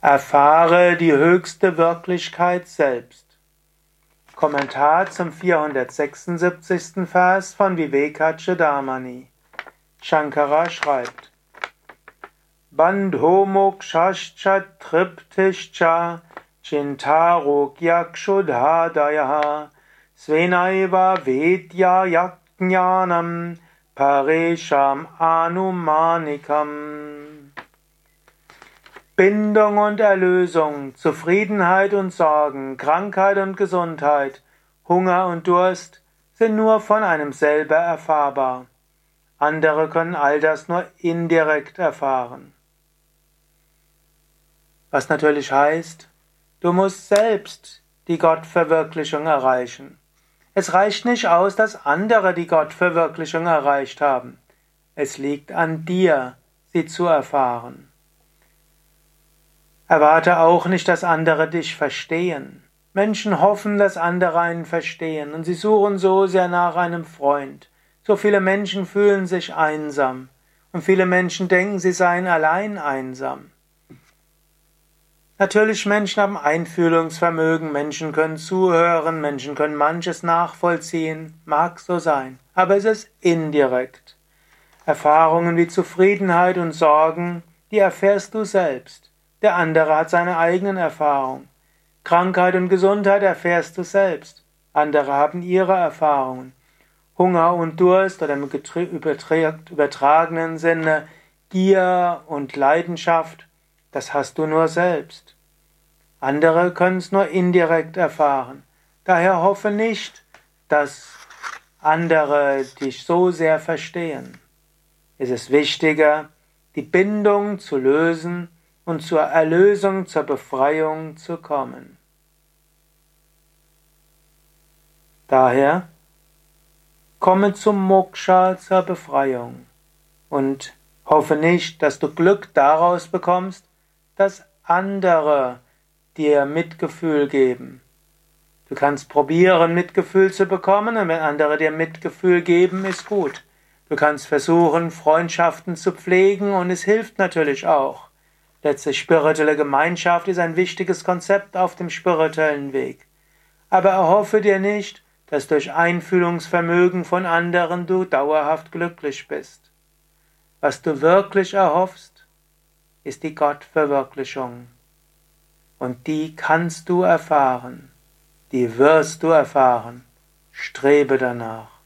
Erfahre die höchste Wirklichkeit selbst. Kommentar zum 476. Vers von Vivekachedamani. Shankara schreibt: Bandho mokshascha triptischa chintarokyakshodhadaya svenaiva vedya yaknyanam paresham anumanikam Bindung und Erlösung, Zufriedenheit und Sorgen, Krankheit und Gesundheit, Hunger und Durst sind nur von einem selber erfahrbar. Andere können all das nur indirekt erfahren. Was natürlich heißt, du musst selbst die Gottverwirklichung erreichen. Es reicht nicht aus, dass andere die Gottverwirklichung erreicht haben. Es liegt an dir, sie zu erfahren. Erwarte auch nicht, dass andere dich verstehen. Menschen hoffen, dass andere einen verstehen, und sie suchen so sehr nach einem Freund. So viele Menschen fühlen sich einsam, und viele Menschen denken, sie seien allein einsam. Natürlich, Menschen haben Einfühlungsvermögen, Menschen können zuhören, Menschen können manches nachvollziehen, mag so sein, aber es ist indirekt. Erfahrungen wie Zufriedenheit und Sorgen, die erfährst du selbst. Der andere hat seine eigenen Erfahrungen. Krankheit und Gesundheit erfährst du selbst. Andere haben ihre Erfahrungen. Hunger und Durst oder im übertragenen Sinne Gier und Leidenschaft, das hast du nur selbst. Andere können es nur indirekt erfahren. Daher hoffe nicht, dass andere dich so sehr verstehen. Es ist wichtiger, die Bindung zu lösen und zur Erlösung, zur Befreiung zu kommen. Daher komme zum Moksha, zur Befreiung und hoffe nicht, dass du Glück daraus bekommst, dass andere dir Mitgefühl geben. Du kannst probieren, Mitgefühl zu bekommen, und wenn andere dir Mitgefühl geben, ist gut. Du kannst versuchen, Freundschaften zu pflegen, und es hilft natürlich auch. Letztlich spirituelle Gemeinschaft ist ein wichtiges Konzept auf dem spirituellen Weg. Aber erhoffe dir nicht, dass durch Einfühlungsvermögen von anderen du dauerhaft glücklich bist. Was du wirklich erhoffst, ist die Gottverwirklichung. Und die kannst du erfahren, die wirst du erfahren. Strebe danach.